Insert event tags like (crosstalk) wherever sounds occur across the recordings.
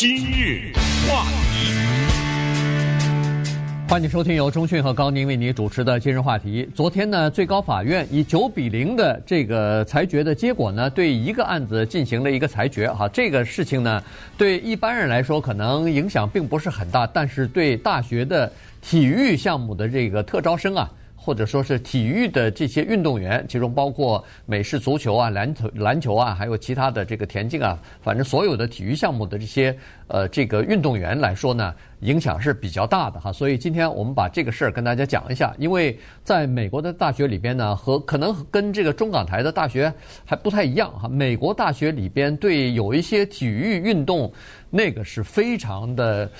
今日话题，欢迎收听由中讯和高宁为你主持的今日话题。昨天呢，最高法院以九比零的这个裁决的结果呢，对一个案子进行了一个裁决。哈，这个事情呢，对一般人来说可能影响并不是很大，但是对大学的体育项目的这个特招生啊。或者说是体育的这些运动员，其中包括美式足球啊、篮球、篮球啊，还有其他的这个田径啊，反正所有的体育项目的这些呃这个运动员来说呢，影响是比较大的哈。所以今天我们把这个事儿跟大家讲一下，因为在美国的大学里边呢，和可能跟这个中港台的大学还不太一样哈。美国大学里边对有一些体育运动，那个是非常的，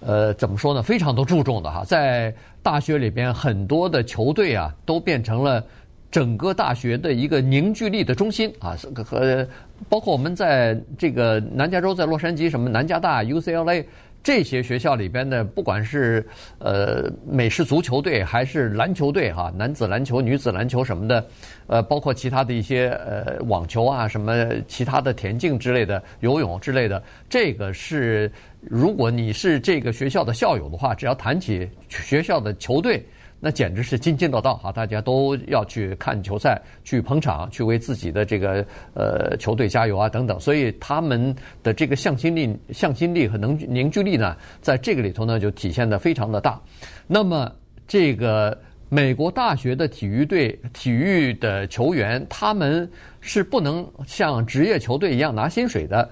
呃，怎么说呢？非常的注重的哈，在。大学里边很多的球队啊，都变成了整个大学的一个凝聚力的中心啊。和包括我们在这个南加州，在洛杉矶，什么南加大、UCLA 这些学校里边的，不管是呃美式足球队还是篮球队哈，男子篮球、女子篮球什么的，呃，包括其他的一些呃网球啊，什么其他的田径之类的、游泳之类的，这个是。如果你是这个学校的校友的话，只要谈起学校的球队，那简直是津津乐道哈！大家都要去看球赛，去捧场，去为自己的这个呃球队加油啊等等。所以他们的这个向心力、向心力和能凝聚力呢，在这个里头呢就体现得非常的大。那么这个美国大学的体育队、体育的球员，他们是不能像职业球队一样拿薪水的。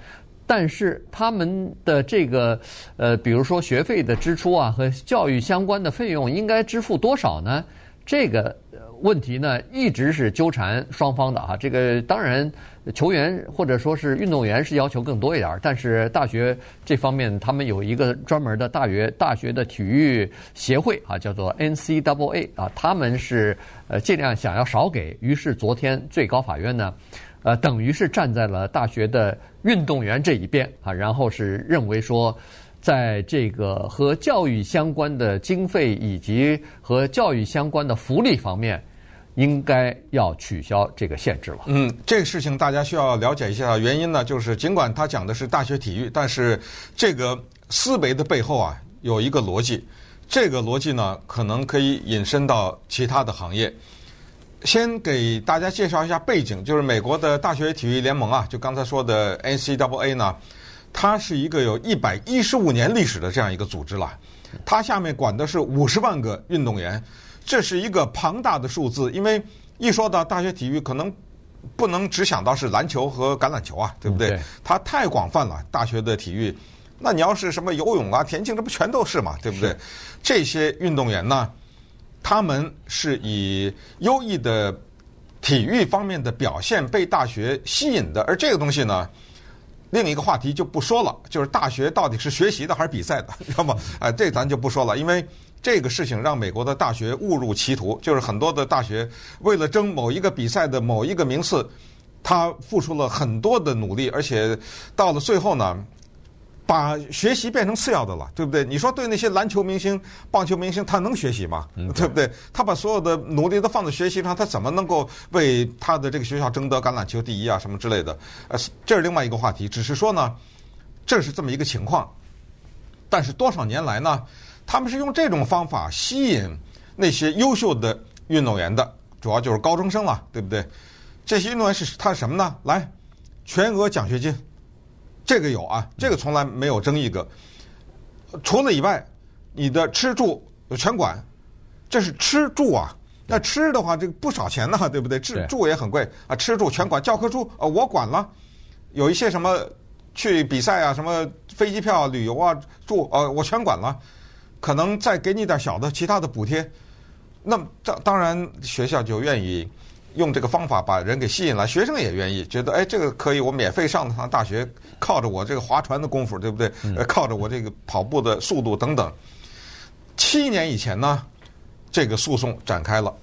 但是他们的这个呃，比如说学费的支出啊，和教育相关的费用应该支付多少呢？这个问题呢，一直是纠缠双方的哈。这个当然，球员或者说是运动员是要求更多一点，但是大学这方面他们有一个专门的大学大学的体育协会啊，叫做 NCAA 啊，他们是呃尽量想要少给。于是昨天最高法院呢。呃，等于是站在了大学的运动员这一边啊，然后是认为说，在这个和教育相关的经费以及和教育相关的福利方面，应该要取消这个限制了。嗯，这个事情大家需要了解一下，原因呢，就是尽管他讲的是大学体育，但是这个思维的背后啊，有一个逻辑，这个逻辑呢，可能可以引申到其他的行业。先给大家介绍一下背景，就是美国的大学体育联盟啊，就刚才说的 NCAA 呢，它是一个有一百一十五年历史的这样一个组织了。它下面管的是五十万个运动员，这是一个庞大的数字。因为一说到大学体育，可能不能只想到是篮球和橄榄球啊，对不对？它太广泛了，大学的体育。那你要是什么游泳啊、田径，这不全都是嘛，对不对？这些运动员呢？他们是以优异的体育方面的表现被大学吸引的，而这个东西呢，另一个话题就不说了，就是大学到底是学习的还是比赛的，知道吗？哎，这咱就不说了，因为这个事情让美国的大学误入歧途，就是很多的大学为了争某一个比赛的某一个名次，他付出了很多的努力，而且到了最后呢。把学习变成次要的了，对不对？你说对那些篮球明星、棒球明星，他能学习吗？对不对？他把所有的努力都放在学习上，他怎么能够为他的这个学校争得橄榄球第一啊，什么之类的？呃，这是另外一个话题。只是说呢，这是这么一个情况。但是多少年来呢，他们是用这种方法吸引那些优秀的运动员的，主要就是高中生了，对不对？这些运动员是他是什么呢？来，全额奖学金。这个有啊，这个从来没有争议过。除了以外，你的吃住全管，这是吃住啊。那吃的话，这个不少钱呢，(laughs) 对不对？吃住也很贵啊，吃住全管，教科书啊我管了。有一些什么去比赛啊，什么飞机票、旅游啊、住啊，我全管了。可能再给你点小的其他的补贴，那当当然学校就愿意。用这个方法把人给吸引来，学生也愿意，觉得哎，这个可以，我免费上趟大学，靠着我这个划船的功夫，对不对？呃，靠着我这个跑步的速度等等。七年以前呢，这个诉讼展开了。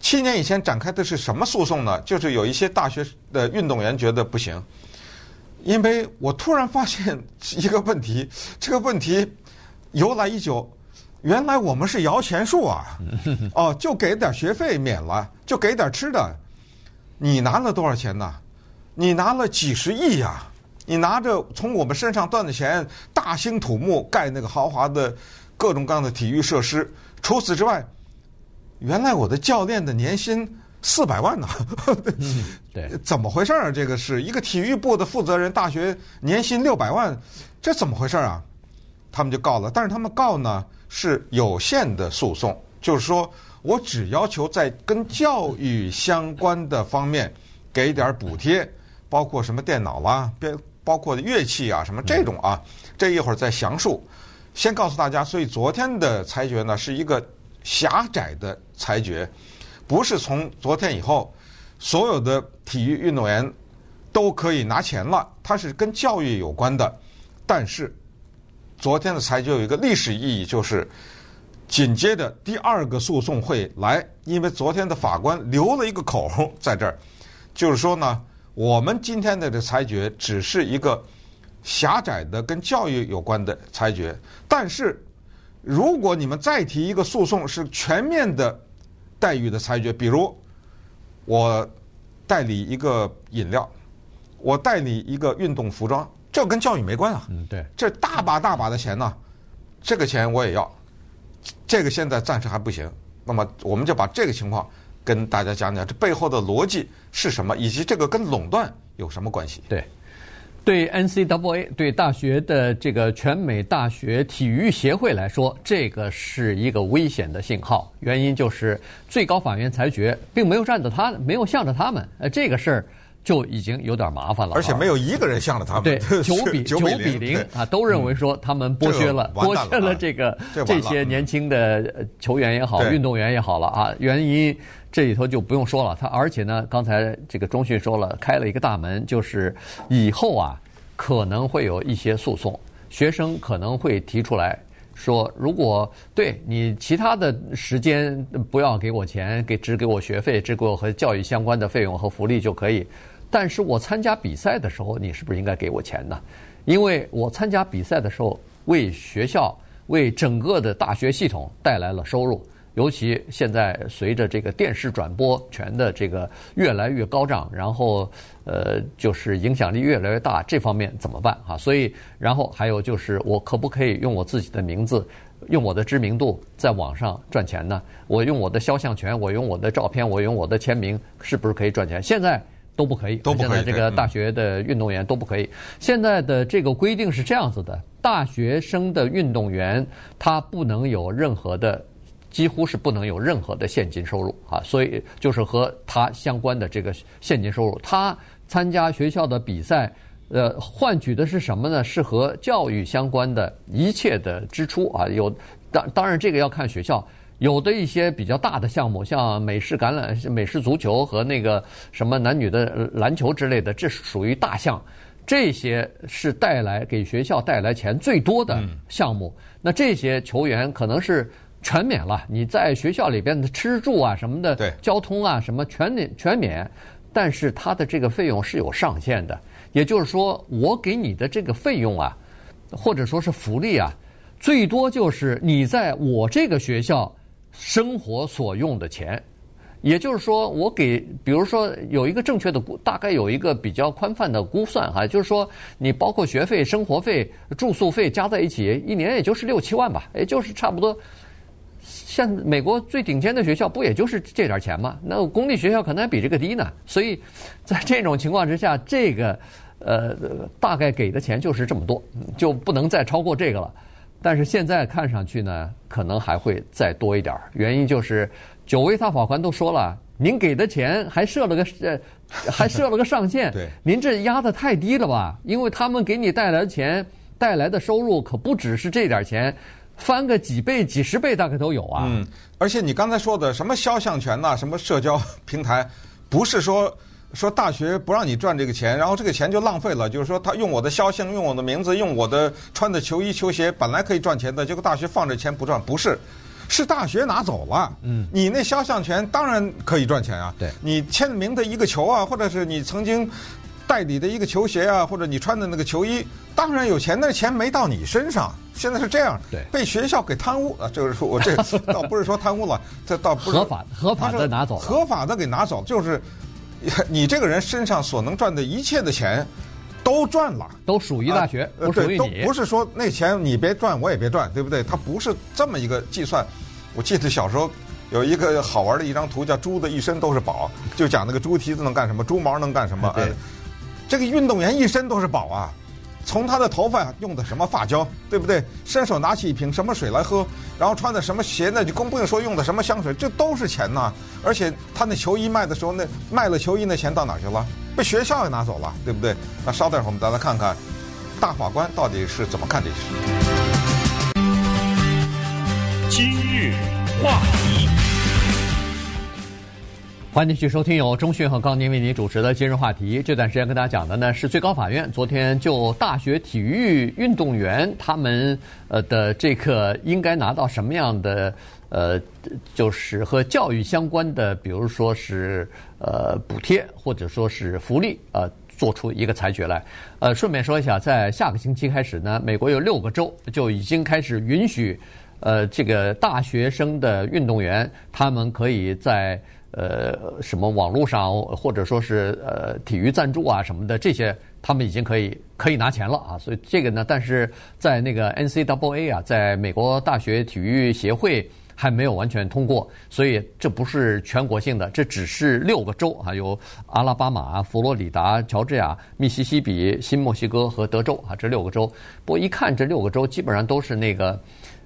七年以前展开的是什么诉讼呢？就是有一些大学的运动员觉得不行，因为我突然发现一个问题，这个问题由来已久。原来我们是摇钱树啊！(laughs) 哦，就给点学费免了，就给点吃的。你拿了多少钱呢？你拿了几十亿呀！你拿着从我们身上赚的钱，大兴土木盖那个豪华的各种各样的体育设施。除此之外，原来我的教练的年薪四百万呢？嗯，(laughs) 对，怎么回事啊？这个是一个体育部的负责人，大学年薪六百万，这怎么回事啊？他们就告了，但是他们告呢是有限的诉讼，就是说我只要求在跟教育相关的方面给点补贴，包括什么电脑啦，别包括乐器啊什么这种啊，这一会儿再详述。先告诉大家，所以昨天的裁决呢是一个狭窄的裁决，不是从昨天以后所有的体育运动员都可以拿钱了，它是跟教育有关的。但是昨天的裁决有一个历史意义，就是紧接着第二个诉讼会来，因为昨天的法官留了一个口在这儿，就是说呢，我们今天的这裁决只是一个。狭窄的跟教育有关的裁决，但是如果你们再提一个诉讼是全面的待遇的裁决，比如我代理一个饮料，我代理一个运动服装，这跟教育没关啊。嗯，对，这大把大把的钱呢，这个钱我也要，这个现在暂时还不行。那么我们就把这个情况跟大家讲讲，这背后的逻辑是什么，以及这个跟垄断有什么关系？对。对 NCAA 对大学的这个全美大学体育协会来说，这个是一个危险的信号。原因就是最高法院裁决并没有站着他，没有向着他们。呃，这个事儿就已经有点麻烦了。而且没有一个人向着他们。对，(laughs) 九比九比零啊，都认为说他们剥削了剥削了这个这些年轻的球员也好，运动员也好了啊。原因。这里头就不用说了，他而且呢，刚才这个中讯说了，开了一个大门，就是以后啊可能会有一些诉讼，学生可能会提出来说，如果对你其他的时间不要给我钱，给只给我学费，只给我和教育相关的费用和福利就可以，但是我参加比赛的时候，你是不是应该给我钱呢？因为我参加比赛的时候，为学校、为整个的大学系统带来了收入。尤其现在随着这个电视转播权的这个越来越高涨，然后呃就是影响力越来越大，这方面怎么办啊？所以，然后还有就是我可不可以用我自己的名字，用我的知名度在网上赚钱呢？我用我的肖像权，我用我的照片，我用我的签名，是不是可以赚钱？现在都不可以，都不可以。现在这个大学的运动员都不可以。现在的这个规定是这样子的：大学生的运动员他不能有任何的。几乎是不能有任何的现金收入啊，所以就是和他相关的这个现金收入。他参加学校的比赛，呃，换取的是什么呢？是和教育相关的一切的支出啊。有当当然这个要看学校，有的一些比较大的项目，像美式橄榄、美式足球和那个什么男女的篮球之类的，这属于大项，这些是带来给学校带来钱最多的项目。那这些球员可能是。全免了，你在学校里边的吃住啊什么的，对，交通啊什么全免全免，但是他的这个费用是有上限的，也就是说，我给你的这个费用啊，或者说是福利啊，最多就是你在我这个学校生活所用的钱，也就是说，我给，比如说有一个正确的估，大概有一个比较宽泛的估算哈，就是说你包括学费、生活费、住宿费加在一起，一年也就是六七万吧，也就是差不多。像美国最顶尖的学校，不也就是这点钱吗？那公立学校可能还比这个低呢。所以在这种情况之下，这个呃大概给的钱就是这么多，就不能再超过这个了。但是现在看上去呢，可能还会再多一点儿。原因就是九位大法官都说了，您给的钱还设了个呃，还设了个上限。(laughs) 对，您这压得太低了吧？因为他们给你带来的钱带来的收入可不只是这点钱。翻个几倍、几十倍，大概都有啊。嗯，而且你刚才说的什么肖像权呐、啊，什么社交平台，不是说说大学不让你赚这个钱，然后这个钱就浪费了。就是说，他用我的肖像、用我的名字、用我的穿的球衣、球鞋，本来可以赚钱的，结果大学放着钱不赚，不是，是大学拿走了。嗯，你那肖像权当然可以赚钱啊。对，你签名的一个球啊，或者是你曾经代理的一个球鞋啊，或者你穿的那个球衣，当然有钱，那钱没到你身上。现在是这样，对，被学校给贪污啊！就是说 (laughs) 我这倒不是说贪污了，这倒不是合法合法的拿走，合法的给拿走，就是 (laughs) 你这个人身上所能赚的一切的钱，都赚了，都属于大学，呃、不属于你。不是说那钱你别赚，我也别赚，对不对？他不是这么一个计算。我记得小时候有一个好玩的一张图，叫“猪的一身都是宝”，就讲那个猪蹄子能干什么，猪毛能干什么。对、呃，这个运动员一身都是宝啊。从他的头发用的什么发胶，对不对？伸手拿起一瓶什么水来喝，然后穿的什么鞋，那就更不用说用的什么香水，这都是钱呐。而且他那球衣卖的时候，那卖了球衣那钱到哪去了？被学校也拿走了，对不对？那稍等会儿我们再来看看大法官到底是怎么看这事。今日话题。欢迎继续收听由中讯和高宁为您主持的今日话题。这段时间跟大家讲的呢是最高法院昨天就大学体育运动员他们呃的这个应该拿到什么样的呃就是和教育相关的，比如说是呃补贴或者说是福利呃做出一个裁决来。呃，顺便说一下，在下个星期开始呢，美国有六个州就已经开始允许呃这个大学生的运动员他们可以在。呃，什么网络上或者说是呃体育赞助啊什么的，这些他们已经可以可以拿钱了啊。所以这个呢，但是在那个 NCAA 啊，在美国大学体育协会还没有完全通过，所以这不是全国性的，这只是六个州啊，有阿拉巴马、佛罗里达、乔治亚、密西西比、新墨西哥和德州啊，这六个州。不过一看这六个州基本上都是那个。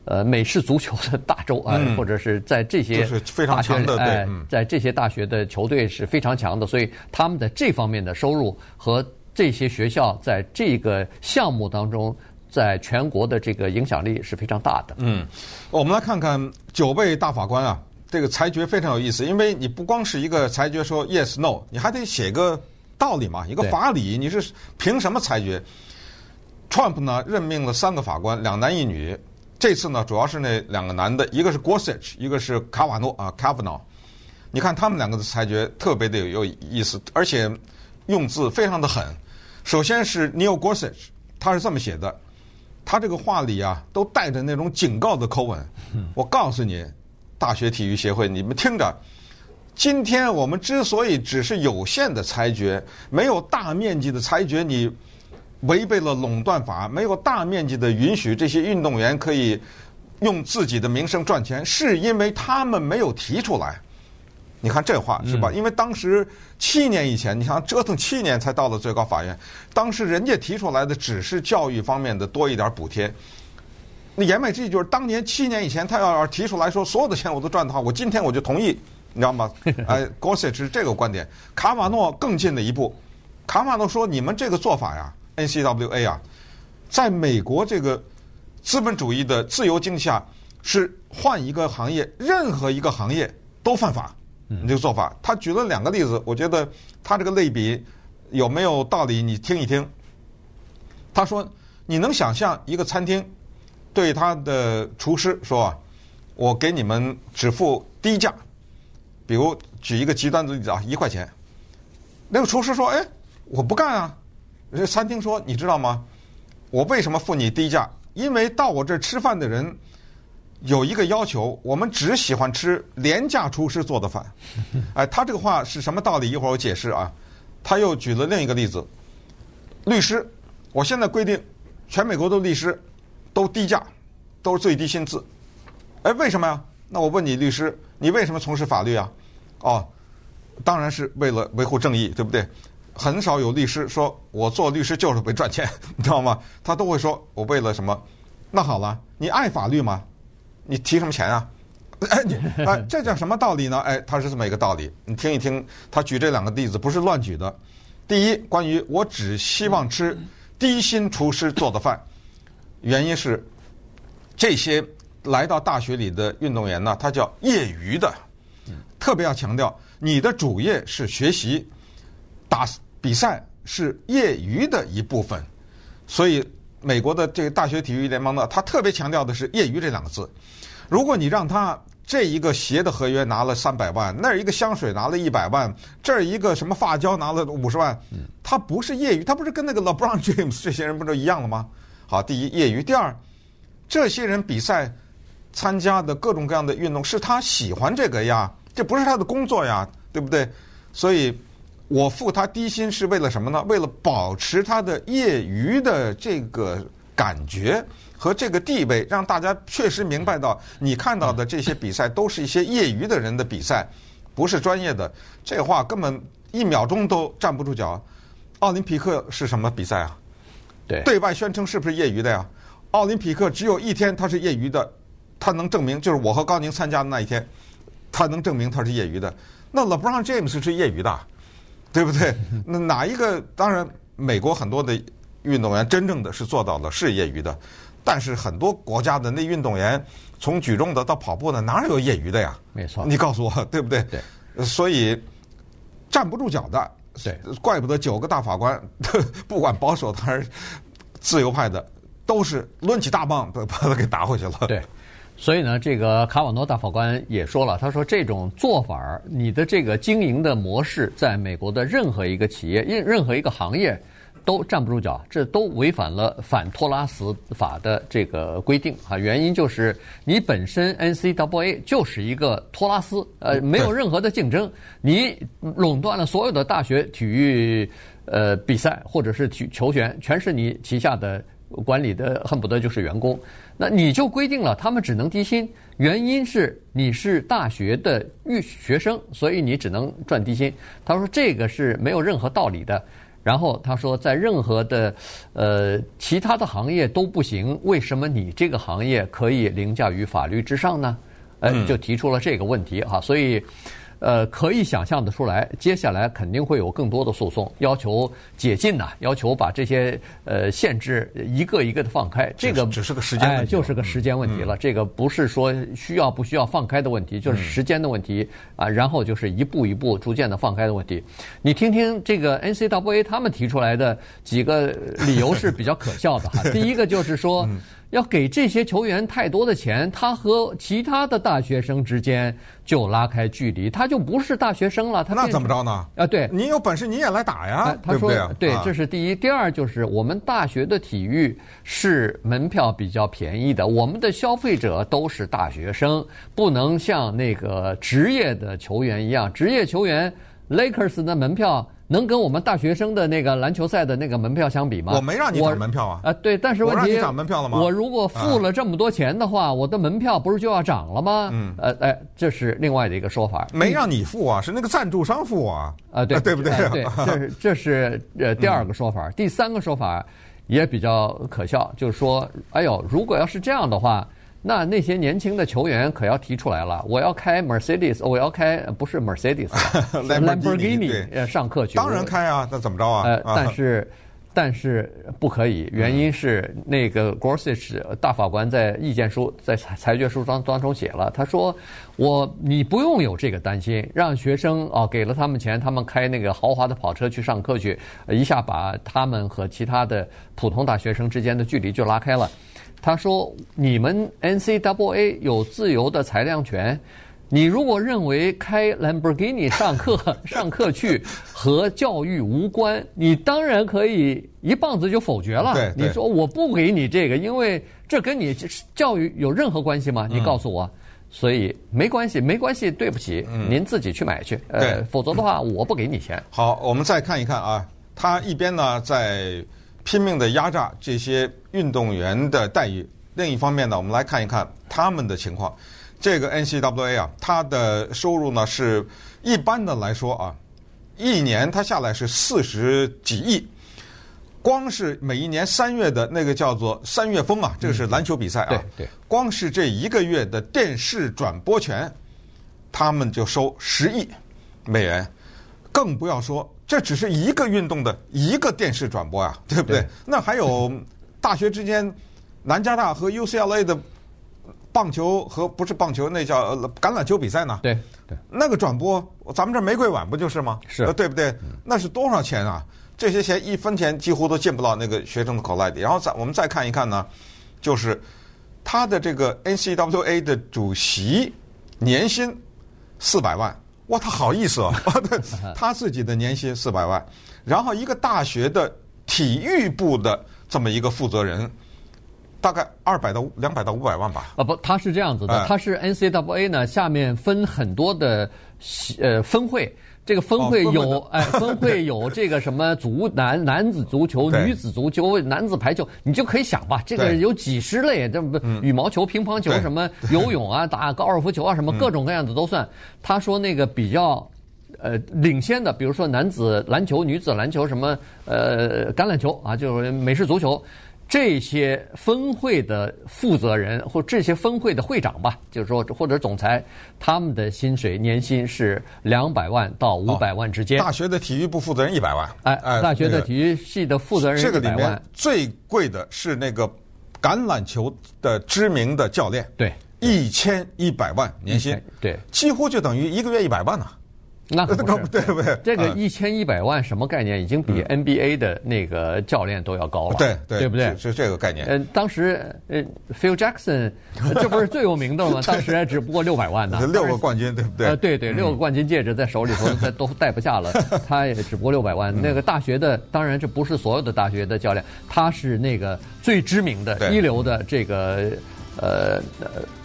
呃，美式足球的大洲啊，或者是在这些大学里，哎，在这些大学的球队是非常强的，所以他们的这方面的收入和这些学校在这个项目当中，在全国的这个影响力是非常大的。嗯，我们来看看九位大法官啊，这个裁决非常有意思，因为你不光是一个裁决说 yes no，你还得写个道理嘛，一个法理，你是凭什么裁决？Trump 呢任命了三个法官，两男一女。这次呢，主要是那两个男的，一个是 Gorsuch，一个是卡瓦诺啊，Kavanaugh。你看他们两个的裁决特别的有意思，而且用字非常的狠。首先是 Neil Gorsuch，他是这么写的，他这个话里啊，都带着那种警告的口吻。我告诉你，大学体育协会，你们听着，今天我们之所以只是有限的裁决，没有大面积的裁决，你。违背了垄断法，没有大面积的允许这些运动员可以用自己的名声赚钱，是因为他们没有提出来。你看这话是吧？因为当时七年以前，你想折腾七年才到了最高法院，当时人家提出来的只是教育方面的多一点补贴。那言外之意就是，当年七年以前他要要提出来说所有的钱我都赚的话，我今天我就同意，你知道吗？(laughs) 哎，Gorsuch 是这个观点，卡瓦诺更进了一步，卡瓦诺说：“你们这个做法呀。” NCAA 啊，在美国这个资本主义的自由经济下，是换一个行业，任何一个行业都犯法。你这个做法，他举了两个例子，我觉得他这个类比有没有道理？你听一听。他说：“你能想象一个餐厅对他的厨师说啊，我给你们只付低价，比如举一个极端的例子啊，一块钱。那个厨师说：‘哎，我不干啊。’”这餐厅说：“你知道吗？我为什么付你低价？因为到我这儿吃饭的人有一个要求，我们只喜欢吃廉价厨师做的饭。(laughs) ”哎，他这个话是什么道理？一会儿我解释啊。他又举了另一个例子：律师，我现在规定全美国的律师都低价，都是最低薪资。哎，为什么呀？那我问你，律师，你为什么从事法律啊？哦，当然是为了维护正义，对不对？很少有律师说，我做律师就是为赚钱，你知道吗？他都会说，我为了什么？那好了，你爱法律吗？你提什么钱啊？(laughs) 哎，你哎，这叫什么道理呢？哎，他是这么一个道理。你听一听，他举这两个例子不是乱举的。第一，关于我只希望吃低薪厨师做的饭，原因是这些来到大学里的运动员呢，他叫业余的，特别要强调，你的主业是学习，打。比赛是业余的一部分，所以美国的这个大学体育联盟呢，他特别强调的是“业余”这两个字。如果你让他这一个鞋的合约拿了三百万，那儿一个香水拿了一百万，这儿一个什么发胶拿了五十万，他不是业余，他不是跟那个 LeBron James 这些人不都一样了吗？好，第一业余，第二，这些人比赛参加的各种各样的运动是他喜欢这个呀，这不是他的工作呀，对不对？所以。我付他低薪是为了什么呢？为了保持他的业余的这个感觉和这个地位，让大家确实明白到，你看到的这些比赛都是一些业余的人的比赛，不是专业的。这话根本一秒钟都站不住脚。奥林匹克是什么比赛啊？对，对外宣称是不是业余的呀？奥林匹克只有一天他是业余的，他能证明就是我和高宁参加的那一天，他能证明他是业余的。那 LeBron James 是业余的。对不对？那哪一个？当然，美国很多的运动员真正的是做到了是业余的，但是很多国家的那运动员，从举重的到跑步的，哪有业余的呀？没错，你告诉我，对不对？对，所以站不住脚的，对，怪不得九个大法官，(laughs) 不管保守还是自由派的，都是抡起大棒把把他给打回去了。对。(laughs) 所以呢，这个卡瓦诺大法官也说了，他说这种做法，你的这个经营的模式，在美国的任何一个企业、任任何一个行业，都站不住脚，这都违反了反托拉斯法的这个规定啊。原因就是你本身 NCAA 就是一个托拉斯，呃，没有任何的竞争，你垄断了所有的大学体育呃比赛或者是体球权，全是你旗下的。管理的恨不得就是员工，那你就规定了他们只能低薪，原因是你是大学的预学生，所以你只能赚低薪。他说这个是没有任何道理的。然后他说在任何的呃其他的行业都不行，为什么你这个行业可以凌驾于法律之上呢？呃，就提出了这个问题哈，所以。呃，可以想象的出来，接下来肯定会有更多的诉讼，要求解禁呐，要求把这些呃限制一个一个的放开。这个只是个时间问题，哎，就是个时间问题了。这个不是说需要不需要放开的问题，就是时间的问题啊。然后就是一步一步逐渐的放开的问题。你听听这个 N C W A 他们提出来的几个理由是比较可笑的哈。(laughs) 第一个就是说。要给这些球员太多的钱，他和其他的大学生之间就拉开距离，他就不是大学生了。他那怎么着呢？啊，对，你有本事你也来打呀，啊、他说？对，这是第一。第二就是我们大学的体育是门票比较便宜的，我们的消费者都是大学生，不能像那个职业的球员一样，职业球员 Lakers 的门票。能跟我们大学生的那个篮球赛的那个门票相比吗？我没让你涨门票啊！啊，对，但是问题，我让你涨门票了吗？我如果付了这么多钱的话，我的门票不是就要涨了吗？嗯，呃，哎，这是另外的一个说法。没让你付啊，是那个赞助商付啊。啊，对，(laughs) 对不对？对，这是 (laughs) 这是呃第二个说法。第三个说法也比较可笑，就是说，哎呦，如果要是这样的话。那那些年轻的球员可要提出来了，我要开 Mercedes，我要开不是 Mercedes，Lamborghini (laughs) 上课去。当然开啊，那怎么着啊？呃，但是但是不可以，原因是那个 Gorsuch 大法官在意见书在裁裁决书当当中写了，他说我你不用有这个担心，让学生啊给了他们钱，他们开那个豪华的跑车去上课去，一下把他们和其他的普通大学生之间的距离就拉开了。他说：“你们 NCAA 有自由的裁量权，你如果认为开兰博基尼上课 (laughs) 上课去和教育无关，你当然可以一棒子就否决了。对，对，你说我不给你这个，因为这跟你教育有任何关系吗？你告诉我。嗯、所以没关系，没关系，对不起，嗯、您自己去买去。呃，否则的话，我不给你钱。好，我们再看一看啊，他一边呢在。”拼命的压榨这些运动员的待遇。另一方面呢，我们来看一看他们的情况。这个 NCAA 啊，它的收入呢是一般的来说啊，一年它下来是四十几亿。光是每一年三月的那个叫做三月风啊，这个是篮球比赛啊。对对。光是这一个月的电视转播权，他们就收十亿美元，更不要说。这只是一个运动的一个电视转播啊，对不对？对，那还有大学之间，南加大和 UCLA 的棒球和不是棒球，那叫橄榄球比赛呢？对对，那个转播，咱们这玫瑰碗不就是吗？是，对不对？那是多少钱啊？这些钱一分钱几乎都进不到那个学生的口袋里。然后再我们再看一看呢，就是他的这个 NCWA 的主席年薪四百万。哇，他好意思啊！(laughs) 他自己的年薪四百万，然后一个大学的体育部的这么一个负责人，大概二百到两百到五百万吧。啊不，他是这样子的，哎他是 NCAA 呢，下面分很多的呃分会。这个分会有、哦、哎，分会有这个什么足男 (laughs) 男子足球、女子足球、男子排球，你就可以想吧，这个有几十类，这不羽毛球、乒乓球什么游泳啊、(laughs) 打高尔夫球啊什么各种各样的都算。他说那个比较呃领先的，比如说男子篮球、女子篮球什么呃橄榄球啊，就是美式足球。这些分会的负责人或这些分会的会长吧，就是说或者总裁，他们的薪水年薪是两百万到五百万之间。哦。大学的体育部负责人一百万。哎，哎大学的体育系的负责人一百万。这个里面最贵的是那个橄榄球的知名的教练。对，一千一百万年薪。对，几乎就等于一个月一百万呢。那可不是对不对？这个一千一百万什么概念？已经比 NBA 的那个教练都要高了，对对，对不对？是这个概念。嗯，当时呃，Phil Jackson 这不是最有名的吗？(laughs) 当时还只不过六百万呢，六个冠军，对不对？呃，对对，六个冠军戒指在手里头 (laughs) 都戴不下了，他也只不过六百万。那个大学的，当然这不是所有的大学的教练，他是那个最知名的一流的这个。呃，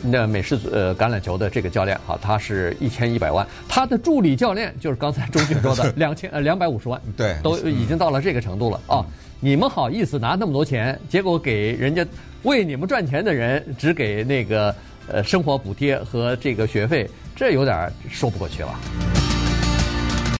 那美式呃橄榄球的这个教练哈，他是一千一百万，他的助理教练就是刚才钟迅说的 (laughs) 两千呃两百五十万，对，都已经到了这个程度了啊！你们好意思拿那么多钱，结果给人家为你们赚钱的人只给那个呃生活补贴和这个学费，这有点说不过去了。